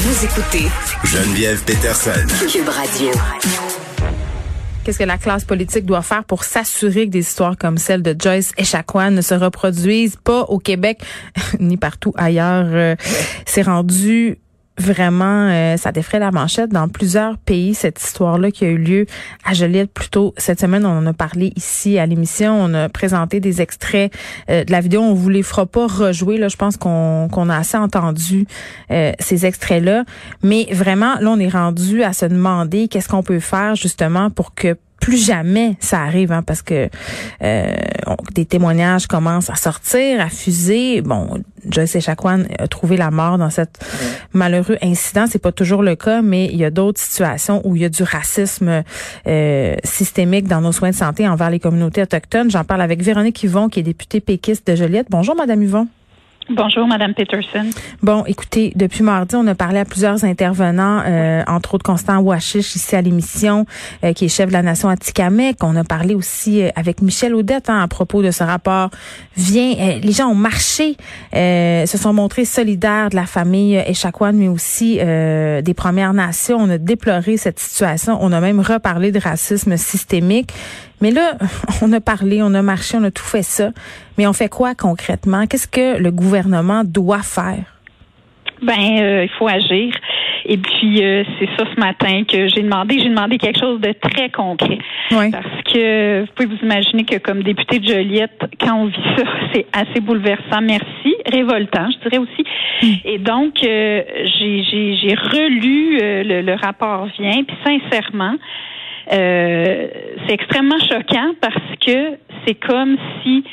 Vous écoutez Geneviève Peterson. Cube Radio. Qu'est-ce que la classe politique doit faire pour s'assurer que des histoires comme celle de Joyce Echaquan ne se reproduisent pas au Québec ni partout ailleurs? Euh, C'est rendu vraiment, euh, ça défrait la manchette dans plusieurs pays, cette histoire-là qui a eu lieu à Joliette plus tôt cette semaine. On en a parlé ici à l'émission. On a présenté des extraits euh, de la vidéo. On vous les fera pas rejouer. Là, je pense qu'on a assez entendu euh, ces extraits-là. Mais vraiment, là, on est rendu à se demander qu'est-ce qu'on peut faire justement pour que plus jamais ça arrive, hein, parce que euh, des témoignages commencent à sortir, à fuser. Bon, Joyce Echaquan a trouvé la mort dans cet malheureux incident. C'est pas toujours le cas, mais il y a d'autres situations où il y a du racisme euh, systémique dans nos soins de santé envers les communautés autochtones. J'en parle avec Véronique Yvon, qui est députée péquiste de Joliette. Bonjour, Madame Yvon. Bonjour, Madame Peterson. Bon, écoutez, depuis mardi, on a parlé à plusieurs intervenants, euh, entre autres Constant Ouachiche ici à l'émission, euh, qui est chef de la nation Atikamek. On a parlé aussi euh, avec Michel Audette hein, à propos de ce rapport. Vient, les gens ont marché, se sont montrés solidaires de la famille Echaquan, mais aussi des Premières Nations. On a déploré cette situation. On a même reparlé de racisme systémique. Mais là, on a parlé, on a marché, on a tout fait ça. Mais on fait quoi concrètement? Qu'est-ce que le gouvernement doit faire? Ben, euh, il faut agir. Et puis euh, c'est ça ce matin que j'ai demandé. J'ai demandé quelque chose de très concret. Parce que vous pouvez vous imaginer que comme député de Joliette, quand on vit ça, c'est assez bouleversant. Merci, révoltant, je dirais aussi. Hmm. Et donc euh, j'ai relu le, le, rapport vient. Puis sincèrement, euh, c'est extrêmement choquant parce que c'est comme si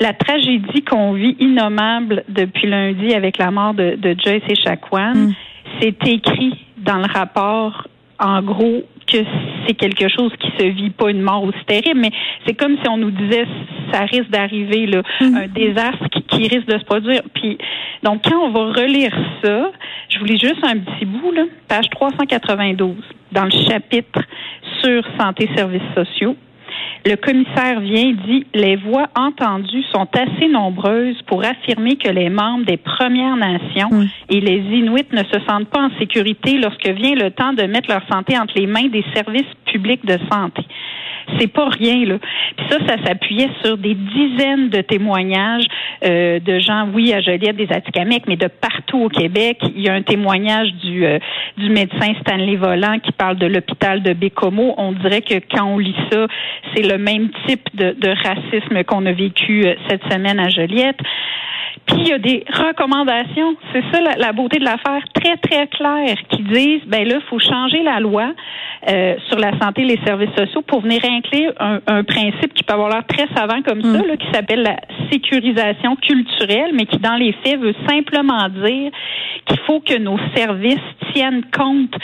la tragédie qu'on vit innommable depuis lundi avec la mort de, de Joyce et Chacuan, mm. c'est écrit dans le rapport, en gros, que c'est quelque chose qui se vit pas une mort aussi terrible, mais c'est comme si on nous disait ça risque d'arriver là, mm. un désastre qui, qui, risque de se produire. Puis donc quand on va relire ça, je vous lis juste un petit bout là, page 392 dans le chapitre sur santé services sociaux. Le commissaire vient dit les voix entendues sont assez nombreuses pour affirmer que les membres des Premières Nations et les Inuits ne se sentent pas en sécurité lorsque vient le temps de mettre leur santé entre les mains des services publics de santé c'est pas rien là. Puis ça, ça s'appuyait sur des dizaines de témoignages euh, de gens, oui, à Joliette, des Atikamekw, mais de partout au Québec. Il y a un témoignage du euh, du médecin Stanley Volant qui parle de l'hôpital de Bécomo. On dirait que quand on lit ça, c'est le même type de, de racisme qu'on a vécu euh, cette semaine à Joliette. Puis il y a des recommandations, c'est ça la, beauté de l'affaire, très très claires, qui disent ben là, faut changer la loi euh, sur la santé et les services sociaux pour venir inclure un, principe qui peut avoir l'air très savant comme ça, mm. là, qui s'appelle la sécurisation culturelle, mais qui dans les faits veut simplement dire qu'il faut que nos services tiennent compte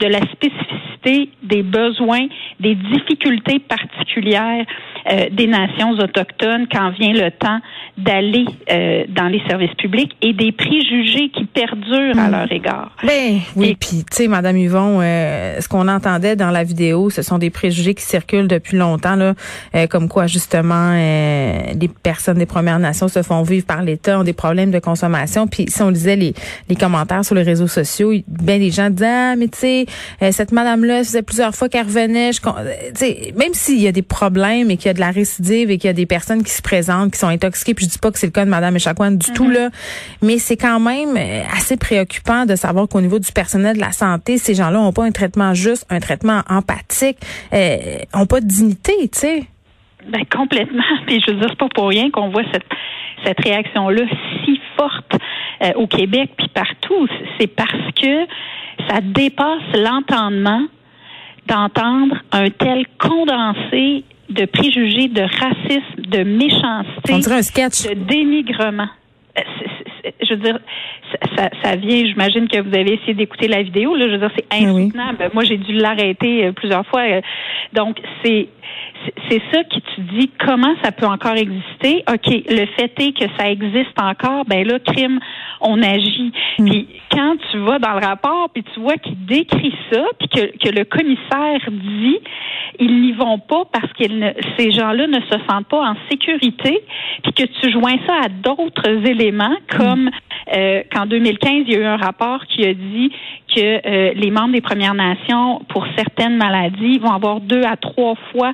de la spécificité des besoins, des difficultés particulières euh, des nations autochtones quand vient le temps d'aller euh, dans les services publics et des préjugés qui perdurent à hmm. leur égard. Ben oui, puis tu sais, Madame Yvon, euh, ce qu'on entendait dans la vidéo, ce sont des préjugés qui circulent depuis longtemps, là, comme quoi justement les personnes des Premières Nations se font vivre par l'État, ont des problèmes de consommation. Puis si on lisait les, les commentaires sur les réseaux sociaux, ben les gens disaient ah mais tu sais cette madame-là, ça faisait plusieurs fois qu'elle revenait, je, même s'il y a des problèmes et qu'il y a de la récidive et qu'il y a des personnes qui se présentent, qui sont intoxiquées. Puis je dis pas que c'est le cas de Madame Echaquan du tout mhm. là, mais c'est quand même euh, assez préoccupant de savoir qu'au niveau du personnel de la santé, ces gens-là ont pas un traitement juste, un traitement empathique, euh, pas de dignité, tu sais. Ben complètement. Puis je veux dire, c'est pas pour rien qu'on voit cette cette réaction-là si forte euh, au Québec puis partout. C'est parce que ça dépasse l'entendement d'entendre un tel condensé de préjugés, de racisme, de méchanceté, de dénigrement. Je veux dire, ça, ça vient, j'imagine que vous avez essayé d'écouter la vidéo, là, je veux dire, c'est ben insoutenable. Moi, j'ai dû l'arrêter euh, plusieurs fois. Euh, donc, c'est c'est ça qui tu dis comment ça peut encore exister? OK, le fait est que ça existe encore, ben là, crime, on agit. Mm. Puis quand tu vas dans le rapport, puis tu vois qu'il décrit ça, puis que, que le commissaire dit ils n'y vont pas parce que ces gens-là ne se sentent pas en sécurité, puis que tu joins ça à d'autres éléments comme euh, qu'en 2015, il y a eu un rapport qui a dit que euh, les membres des Premières Nations, pour certaines maladies, vont avoir deux à trois fois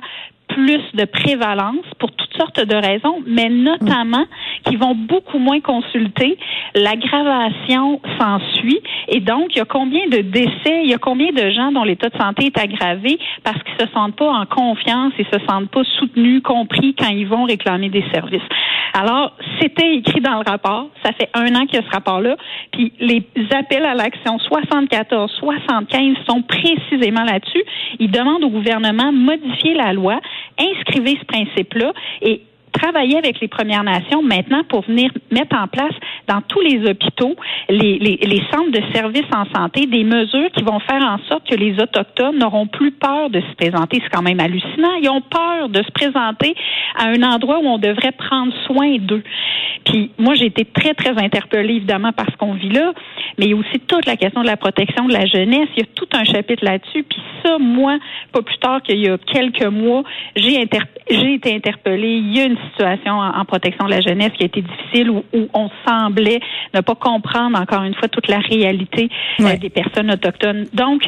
plus de prévalence pour toutes sortes de raisons, mais notamment qui vont beaucoup moins consulter. L'aggravation s'ensuit et donc il y a combien de décès, il y a combien de gens dont l'état de santé est aggravé parce qu'ils se sentent pas en confiance et se sentent pas soutenus, compris quand ils vont réclamer des services? Alors, c'était écrit dans le rapport. Ça fait un an qu'il y a ce rapport-là. Puis les appels à l'action 74, 75 sont précisément là-dessus. Ils demandent au gouvernement de modifier la loi inscrivez ce principe-là et travailler avec les Premières Nations maintenant pour venir mettre en place dans tous les hôpitaux, les, centres de services en santé, des mesures qui vont faire en sorte que les Autochtones n'auront plus peur de se présenter. C'est quand même hallucinant. Ils ont peur de se présenter à un endroit où on devrait prendre soin d'eux. Puis moi, j'ai été très, très interpellée, évidemment, par ce qu'on vit là, mais il y a aussi toute la question de la protection de la jeunesse. Il y a tout un chapitre là-dessus. Puis ça, moi, pas plus tard qu'il y a quelques mois, j'ai j'ai été interpellée. Il y a une situation en, protection de la jeunesse qui a été difficile où, on semblait ne pas comprendre encore une fois toute la réalité euh, des personnes autochtones. Donc,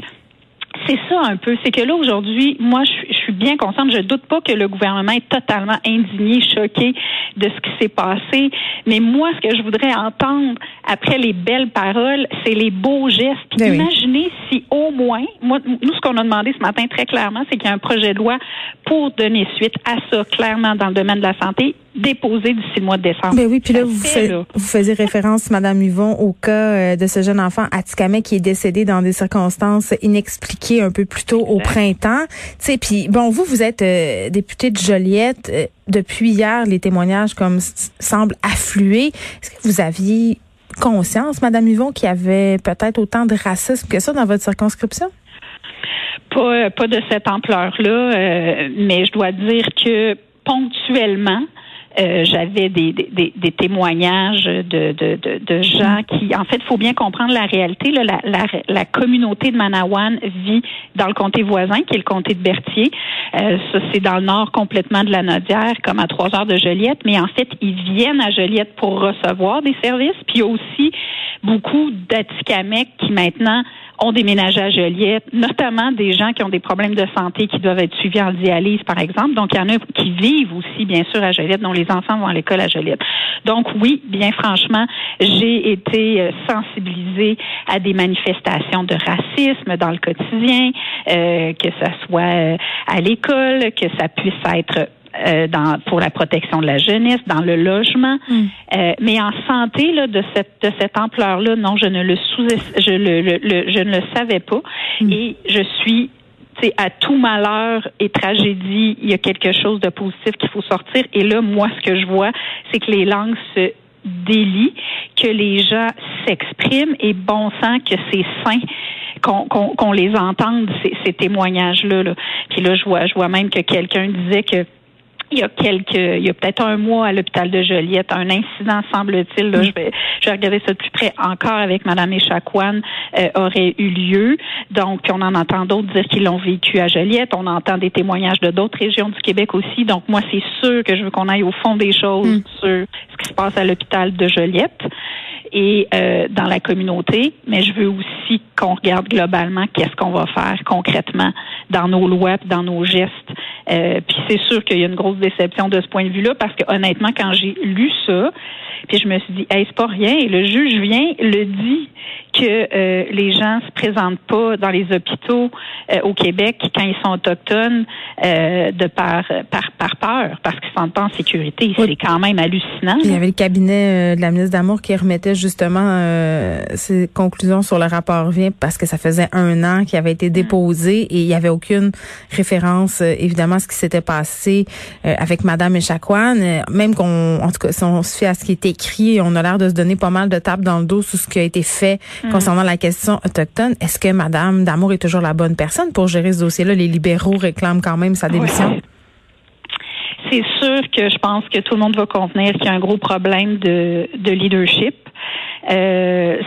c'est ça un peu. C'est que là, aujourd'hui, moi, je, suis bien consciente. Je doute pas que le gouvernement est totalement indigné, choqué de ce qui s'est passé. Mais moi, ce que je voudrais entendre après les belles paroles, c'est les beaux gestes. Ben imaginez si au moins, moi, nous, ce qu'on a demandé ce matin très clairement, c'est qu'il y a un projet de loi pour donner suite à ça, clairement, dans le domaine de la santé déposé d'ici le mois de décembre. Ben oui, puis là, vous, vous faisiez référence, Madame Yvon, au cas euh, de ce jeune enfant à qui est décédé dans des circonstances inexpliquées un peu plus tôt au printemps. Tu sais, puis bon, vous, vous êtes euh, député de Joliette. Euh, depuis hier, les témoignages comme semblent affluer. Est-ce que vous aviez conscience, Madame Yvon, qu'il y avait peut-être autant de racisme que ça dans votre circonscription? Pas, pas de cette ampleur-là, mais je dois dire que ponctuellement, euh, j'avais des, des, des, témoignages de, de, de, de, gens qui, en fait, il faut bien comprendre la réalité. Là, la, la, la, communauté de Manawan vit dans le comté voisin, qui est le comté de Berthier. Euh, ça, c'est dans le nord complètement de la Nodière, comme à trois heures de Joliette. Mais en fait, ils viennent à Joliette pour recevoir des services. Puis il y a aussi beaucoup d'Atikamekw qui maintenant ont déménagé à Joliette, notamment des gens qui ont des problèmes de santé qui doivent être suivis en dialyse, par exemple. Donc, il y en a qui vivent aussi, bien sûr, à Joliette, dont les enfants vont à l'école à Joliette. Donc, oui, bien franchement, j'ai été euh, sensibilisée à des manifestations de racisme dans le quotidien, euh, que ce soit euh, à l'école, que ça puisse être euh, dans, pour la protection de la jeunesse, dans le logement. Mm. Euh, mais en santé, là, de cette, de cette ampleur-là, non, je ne le sous, je le, le, je ne le savais pas. Mm. Et je suis à tout malheur et tragédie, il y a quelque chose de positif qu'il faut sortir. Et là, moi, ce que je vois, c'est que les langues se délient, que les gens s'expriment et bon sang que c'est sain qu'on les entende, ces, ces témoignages-là. Là. Puis là, je vois, je vois même que quelqu'un disait que il y a quelques, il y a peut-être un mois à l'hôpital de Joliette, un incident semble-t-il, là, mm. je vais, je vais regarder ça de plus près encore avec Madame Echaquan, euh, aurait eu lieu. Donc, on en entend d'autres dire qu'ils l'ont vécu à Joliette. On entend des témoignages de d'autres régions du Québec aussi. Donc, moi, c'est sûr que je veux qu'on aille au fond des choses mm. sur ce qui se passe à l'hôpital de Joliette et euh, dans la communauté, mais je veux aussi qu'on regarde globalement qu'est-ce qu'on va faire concrètement dans nos lois, dans nos gestes. Euh, puis c'est sûr qu'il y a une grosse déception de ce point de vue-là parce que honnêtement, quand j'ai lu ça, puis je me suis dit, hey, c'est pas rien. Et le juge vient, le dit que euh, les gens se présentent pas dans les hôpitaux euh, au Québec quand ils sont autochtones euh, de par, par, par peur, parce qu'ils sont pas en sécurité. C'est quand même hallucinant. Il y avait le cabinet de la ministre d'Amour qui remettait justement ses conclusions sur le rapport Vient parce que ça faisait un an qu'il avait été déposé et il y avait aucune référence évidemment à ce qui s'était passé avec Madame Echaquan. Même qu'on, en tout cas, si on se fait à ce qui était écrit, on a l'air de se donner pas mal de tapes dans le dos sur ce qui a été fait mm. concernant la question autochtone. Est-ce que Madame Damour est toujours la bonne personne? Pour gérer ce dossier-là? Les libéraux réclament quand même sa démission. C'est sûr que je pense que tout le monde va convenir qu'il y a un gros problème de, leadership. Euh,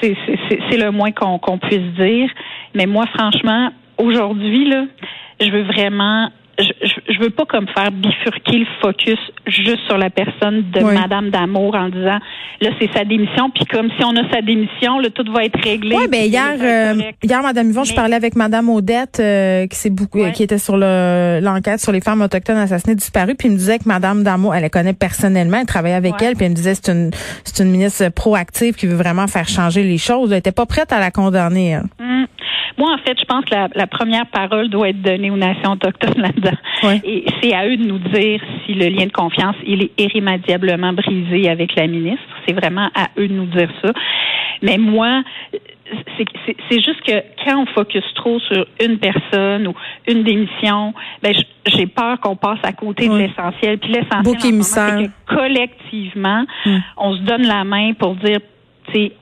c'est le moins qu'on puisse dire. Mais moi, franchement, aujourd'hui, je veux vraiment je, je veux pas comme faire bifurquer le focus juste sur la personne de Madame Damour en disant là c'est sa démission puis comme si on a sa démission là tout va être réglé. Oui, ben hier euh, hier Madame Yvon, je parlais avec Madame Odette euh, qui s'est beaucoup qui était sur l'enquête sur les femmes autochtones assassinées disparues puis il me disait que Madame Damour, elle la connaît personnellement, elle travaillait avec elle puis elle me disait c'est une c'est une ministre proactive qui veut vraiment faire changer les choses. Elle était pas prête à la condamner. Hum. Moi, en fait, je pense que la, première parole doit être donnée aux nations autochtones là-dedans. Et c'est à eux de nous dire si le lien de confiance, il est irrémédiablement brisé avec la ministre. C'est vraiment à eux de nous dire ça. Mais moi, c'est juste que quand on focus trop sur une personne ou une démission, ben j'ai peur qu'on passe à côté de l'essentiel. Puis l'essentiel, c'est que collectivement, hmm. on se donne la main pour dire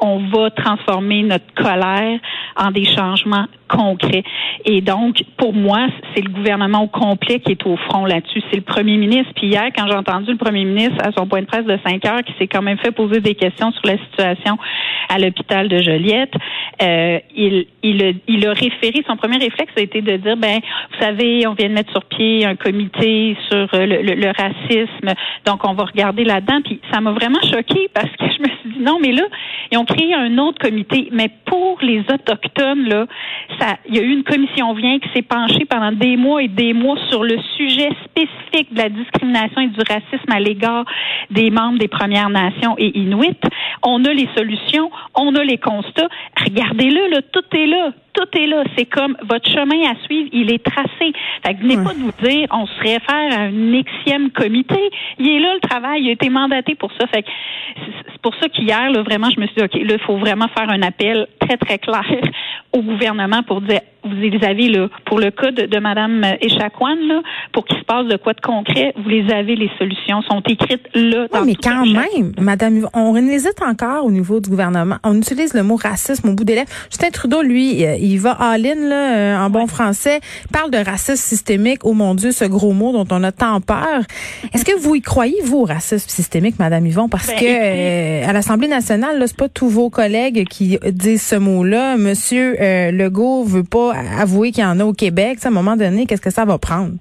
on va transformer notre colère en des changements concret. Et donc, pour moi, c'est le gouvernement au complet qui est au front là-dessus. C'est le premier ministre. Puis hier, quand j'ai entendu le premier ministre à son point de presse de 5 heures, qui s'est quand même fait poser des questions sur la situation à l'hôpital de Joliette, euh, il, il, il a référé, son premier réflexe a été de dire, ben, vous savez, on vient de mettre sur pied un comité sur euh, le, le, racisme, donc on va regarder là-dedans. Puis ça m'a vraiment choqué parce que je me suis dit, non, mais là, ils ont créé un autre comité, mais pour les Autochtones, là, il y a eu une commission vient qui s'est penchée pendant des mois et des mois sur le sujet spécifique de la discrimination et du racisme à l'égard des membres des Premières Nations et Inuits. On a les solutions, on a les constats. Regardez-le, là, tout est là tout est là. C'est comme votre chemin à suivre, il est tracé. Fait que venez pas de vous dire, on se réfère à un Xème comité. Il est là le travail, il a été mandaté pour ça. Fait que c'est pour ça qu'hier, là, vraiment, je me suis dit, OK, là, il faut vraiment faire un appel très, très clair au gouvernement pour dire vous les avez là pour le cas de, de Mme Echaquan, là, pour qu'il se passe de quoi de concret, vous les avez, les solutions sont écrites là. Dans mais quand même, Madame, on hésite encore au niveau du gouvernement. On utilise le mot racisme au bout des lèvres. Justin Trudeau, lui, euh, il va all-in là, euh, en bon français, parle de racisme systémique. Oh mon Dieu, ce gros mot dont on a tant peur. Est-ce que vous y croyez vous au racisme systémique, Madame Yvon, parce ben, que euh, à l'Assemblée nationale, là, c'est pas tous vos collègues qui disent ce mot-là. Monsieur Legault veut pas avouer qu'il y en a au Québec. à un moment donné, qu'est-ce que ça va prendre?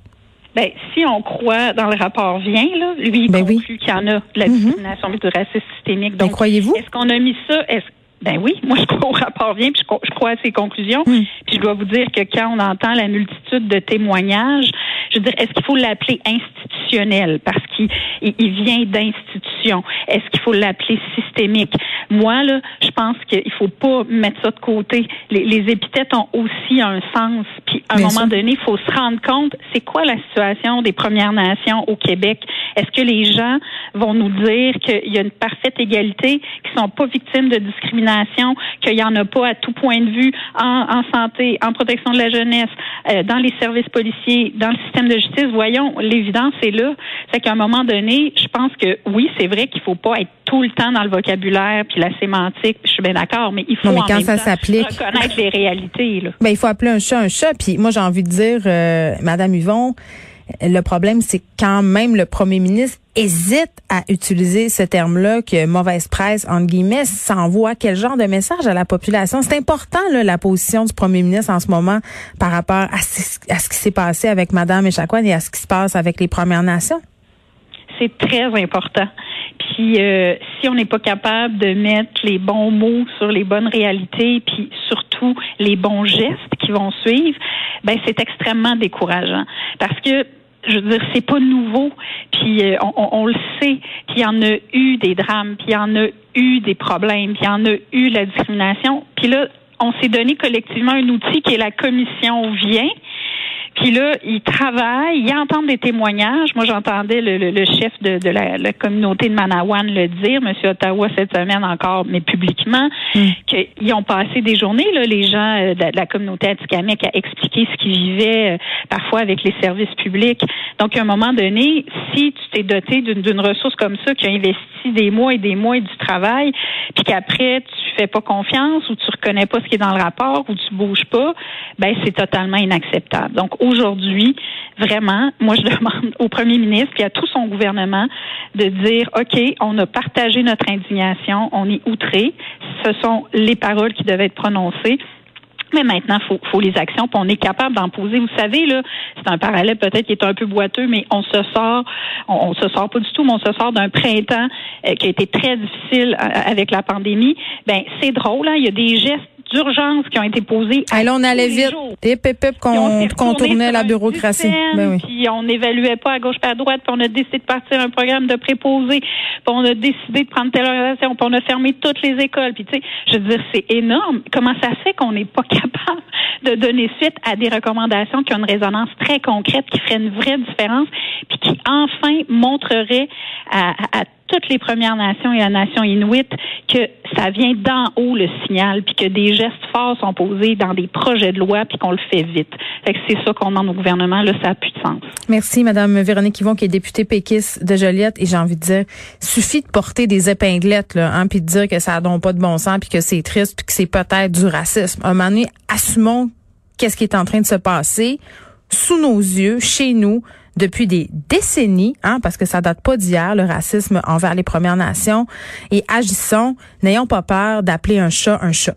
Ben, si on croit dans le rapport vient, là, lui, il ben conclut qu'il y en a de la mhm. discrimination du racisme systémique. Ben, Donc, croyez-vous? Est-ce qu'on a mis ça? Ben oui, moi je crois au rapport vient, puis je crois, à ses conclusions. Hmm. Puis je dois vous dire que quand on entend la multitude de témoignages, je veux dire, est-ce qu'il faut l'appeler institutionnel? Parce qu'il il vient d'institutions Est-ce qu'il faut l'appeler systémique? Moi là, je pense qu'il faut pas mettre ça de côté. Les, les épithètes ont aussi un sens. Puis à un moment donné, il faut se rendre compte, c'est quoi la situation des Premières Nations au Québec? Est-ce que les gens vont nous dire qu'il y a une parfaite égalité, qu'ils sont pas victimes de discrimination, qu'il y en a pas à tout point de vue en, en santé, en protection de la jeunesse, euh, dans les services policiers, dans le système de justice, voyons, l'évidence est là. C'est qu'à un moment donné, je pense que oui, c'est vrai qu'il faut pas être tout le temps dans le vocabulaire puis la sémantique. je suis bien d'accord, mais il faut en même ça reconnaître les réalités. Là. Ben, il faut appeler un chat un chat. Puis moi, j'ai envie de dire, euh, Madame Yvon, le problème, c'est quand même le premier ministre hésite à utiliser ce terme-là que mauvaise presse, entre guillemets, ça envoie quel genre de message à la population? C'est important, là, la position du premier ministre en ce moment par rapport à ce, qui s'est passé avec Mme Echaquan et à ce qui se passe avec les Premières Nations. C'est très important. Puis euh, si on n'est pas capable de mettre les bons mots sur les bonnes réalités, puis surtout les bons gestes qui vont suivre, ben c'est extrêmement décourageant. Parce que je veux dire, c'est pas nouveau. Puis euh, on, le sait qu'il y en a eu des drames, puis il y en a eu des problèmes, puis il y en a eu la discrimination. Puis là, on s'est donné collectivement un outil qui est la commission vient puis là, ils travaillent, ils entendent des témoignages. Moi, j'entendais le, chef de, la, communauté de Manawan le dire, M. Ottawa, cette semaine encore, mais publiquement, hmm. qu'ils ont passé des journées, là, les gens euh, de, la communauté atikamekw, à expliquer ce qu'ils vivaient euh, parfois avec les services publics. Donc, à un moment donné, si tu t'es doté d'une ressource comme ça, qui a investi des mois et des mois et du travail, puis qu'après, tu fais pas confiance ou tu reconnais pas ce qui est dans le rapport ou tu bouges pas, ben c'est totalement inacceptable. Donc aujourd'hui, vraiment, moi je demande au premier ministre et à tout son gouvernement de dire OK, on a partagé notre indignation, on est outré, ce sont les paroles qui devaient être prononcées Mais maintenant, faut, faut les actions, on est capable d'en poser. Vous savez, là, c'est un parallèle peut-être qui est un peu boiteux, mais on se sort, on, se sort pas du tout, mais on se sort d'un printemps euh, qui a été très difficile euh, avec la pandémie. Ben, c'est drôle, hein, il y a des gestes d'urgence qui ont été posées. Là, on allait vite. Et qu'on tournait la bureaucratie. Ben oui. Puis on n'évaluait pas à gauche pas à droite, puis on a décidé de partir un programme de préposé, puis on a décidé de prendre telle organisation, puis on a fermé toutes les écoles. Puis tu sais, je veux dire, c'est énorme. Comment ça fait qu'on n'est pas capable de donner suite à des recommandations qui ont une résonance très concrète, qui ferait une vraie différence, puis qui enfin montrerait à, à toutes les Premières Nations et la nation inuite que ça vient d'en haut le signal, puis que des gestes forts sont posés dans des projets de loi, puis qu'on le fait vite. Fait que c'est ça qu'on demande au gouvernement, là, ça a plus de sens. Merci, Madame Véronique Yvon, qui est députée péquiste de Joliette, et j'ai envie de dire, suffit de porter des épinglettes, là, hein, puis de dire que ça n'a pas de bon sens, puis que c'est triste, puis que c'est peut-être du racisme. À un moment donné, assumons qu'est-ce qui est en train de se passer sous nos yeux, chez nous, depuis des décennies, hein, parce que ça date pas d'hier, le racisme envers les Premières Nations, et agissons, n'ayons pas peur d'appeler un chat un chat.